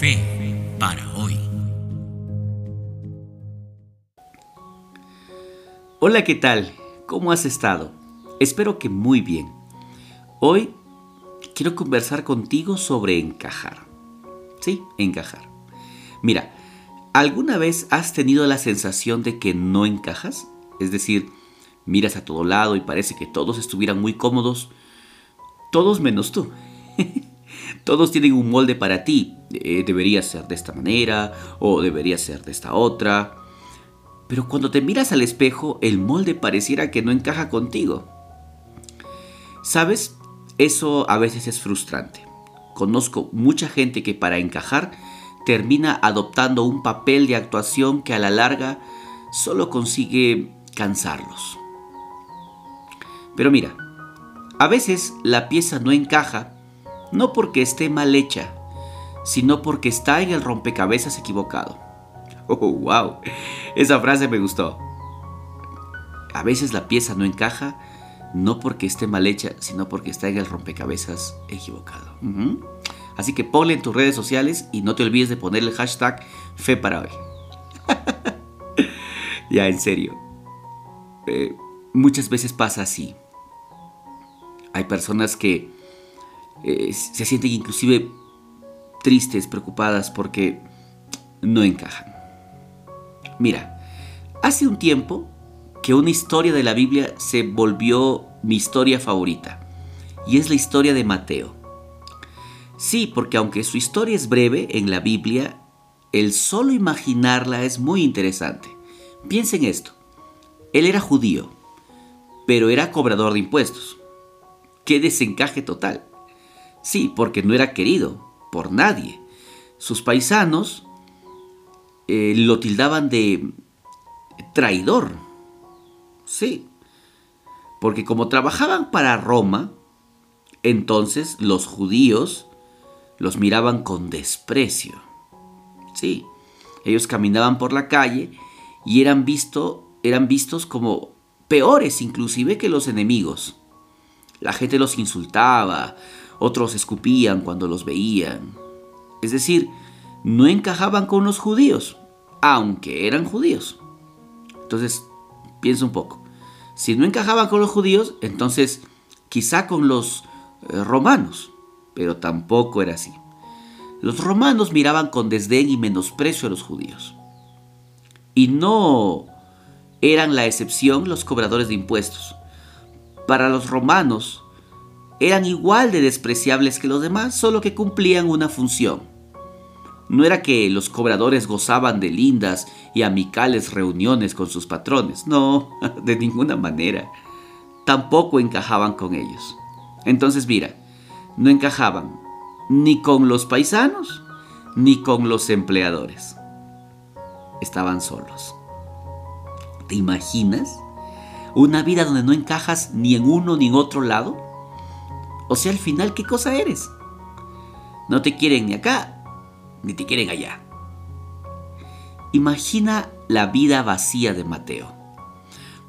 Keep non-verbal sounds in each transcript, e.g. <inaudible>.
Fe para hoy. Hola, ¿qué tal? ¿Cómo has estado? Espero que muy bien. Hoy quiero conversar contigo sobre encajar. Sí, encajar. Mira, ¿alguna vez has tenido la sensación de que no encajas? Es decir, miras a todo lado y parece que todos estuvieran muy cómodos, todos menos tú. <laughs> todos tienen un molde para ti. Eh, debería ser de esta manera o debería ser de esta otra. Pero cuando te miras al espejo, el molde pareciera que no encaja contigo. ¿Sabes? Eso a veces es frustrante. Conozco mucha gente que para encajar termina adoptando un papel de actuación que a la larga solo consigue cansarlos. Pero mira, a veces la pieza no encaja no porque esté mal hecha, sino porque está en el rompecabezas equivocado. <laughs> Oh, wow, esa frase me gustó. A veces la pieza no encaja no porque esté mal hecha, sino porque está en el rompecabezas equivocado. Así que ponle en tus redes sociales y no te olvides de poner el hashtag fe para hoy. <laughs> ya, en serio. Eh, muchas veces pasa así. Hay personas que eh, se sienten inclusive tristes, preocupadas porque no encajan. Mira, hace un tiempo que una historia de la Biblia se volvió mi historia favorita, y es la historia de Mateo. Sí, porque aunque su historia es breve en la Biblia, el solo imaginarla es muy interesante. Piensen esto. Él era judío, pero era cobrador de impuestos. ¡Qué desencaje total! Sí, porque no era querido por nadie. Sus paisanos eh, lo tildaban de traidor. Sí, porque como trabajaban para Roma, entonces los judíos los miraban con desprecio. Sí, ellos caminaban por la calle y eran, visto, eran vistos como peores inclusive que los enemigos. La gente los insultaba, otros escupían cuando los veían. Es decir, no encajaban con los judíos, aunque eran judíos. Entonces, piensa un poco. Si no encajaban con los judíos, entonces quizá con los eh, romanos, pero tampoco era así. Los romanos miraban con desdén y menosprecio a los judíos. Y no eran la excepción los cobradores de impuestos. Para los romanos, eran igual de despreciables que los demás, solo que cumplían una función. No era que los cobradores gozaban de lindas y amicales reuniones con sus patrones, no, <laughs> de ninguna manera. Tampoco encajaban con ellos. Entonces mira, no encajaban ni con los paisanos ni con los empleadores. Estaban solos. ¿Te imaginas? Una vida donde no encajas ni en uno ni en otro lado. O sea, al final, ¿qué cosa eres? No te quieren ni acá, ni te quieren allá. Imagina la vida vacía de Mateo.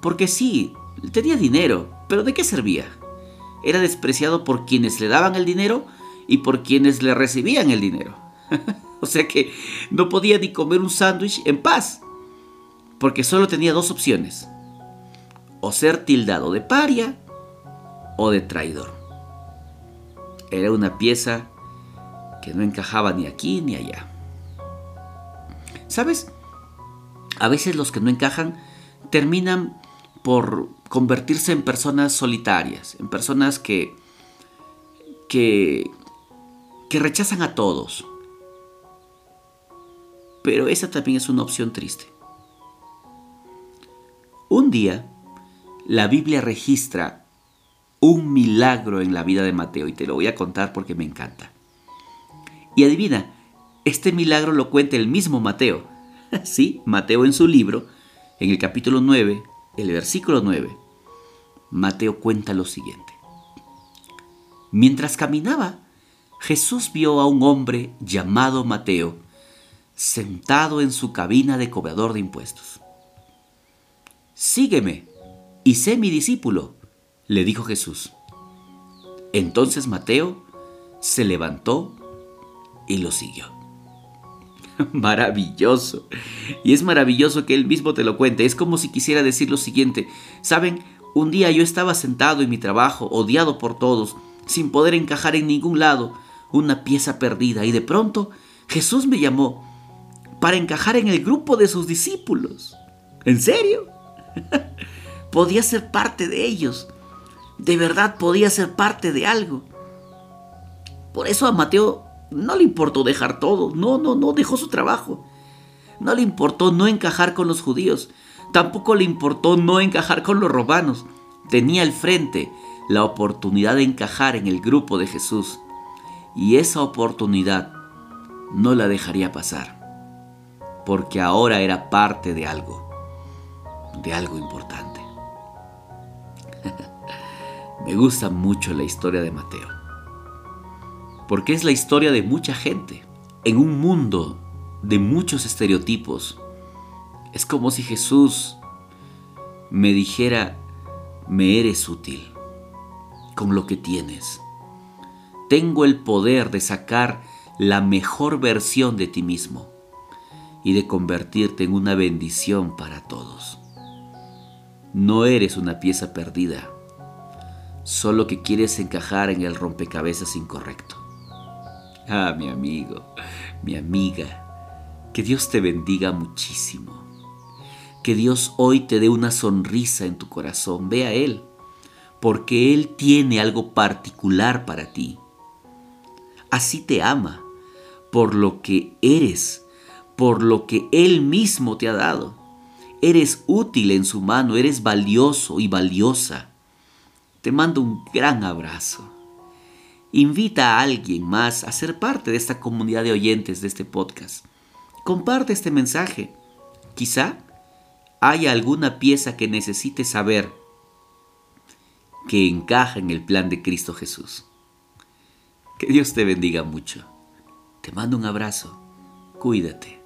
Porque sí, tenía dinero, pero ¿de qué servía? Era despreciado por quienes le daban el dinero y por quienes le recibían el dinero. <laughs> o sea que no podía ni comer un sándwich en paz, porque solo tenía dos opciones. O ser tildado de paria o de traidor. Era una pieza que no encajaba ni aquí ni allá. ¿Sabes? A veces los que no encajan terminan por convertirse en personas solitarias, en personas que, que, rechazan a todos. Pero esa también es una opción triste. Un día, la Biblia registra un milagro en la vida de Mateo y te lo voy a contar porque me encanta. Y adivina, este milagro lo cuenta el mismo Mateo. <laughs> Sí, Mateo en su libro, en el capítulo 9, el versículo 9, Mateo cuenta lo siguiente. Mientras caminaba, Jesús vio a un hombre llamado Mateo sentado en su cabina de cobrador de impuestos. Sígueme y sé mi discípulo, le dijo Jesús. Entonces Mateo se levantó y lo siguió. <laughs> maravilloso. Y es maravilloso que él mismo te lo cuente. Es como si quisiera decir lo siguiente. Saben, un día yo estaba sentado en mi trabajo, odiado por todos, sin poder encajar en ningún lado, una pieza perdida, y de pronto Jesús me llamó para encajar en el grupo de sus discípulos. ¿En serio? <laughs> podía ser parte de ellos. De verdad podía ser parte de algo. Por eso a Mateo no le importó dejar todo. No, no, no dejó su trabajo. No le importó no encajar con los judíos. Tampoco le importó no encajar con los romanos. Tenía al frente la oportunidad de encajar en el grupo de Jesús. Y esa oportunidad no la dejaría pasar. Porque ahora era parte de algo. De algo importante. <laughs> Me gusta mucho la historia de Mateo. Porque es la historia de mucha gente. En un mundo de muchos estereotipos. Es como si Jesús me dijera, me eres útil con lo que tienes. Tengo el poder de sacar la mejor versión de ti mismo y de convertirte en una bendición para todos. No eres una pieza perdida, solo que quieres encajar en el rompecabezas incorrecto. Ah, mi amigo, mi amiga, que Dios te bendiga muchísimo. Que Dios hoy te dé una sonrisa en tu corazón. Ve a Él, porque Él tiene algo particular para ti. Así te ama, por lo que eres, por lo que Él mismo te ha dado. Eres útil en su mano, eres valioso y valiosa. Te mando un gran abrazo. Invita a alguien más a ser parte de esta comunidad de oyentes de este podcast. Comparte este mensaje. Quizá haya alguna pieza que necesites saber que encaja en el plan de Cristo Jesús. Que Dios te bendiga mucho. Te mando un abrazo. Cuídate.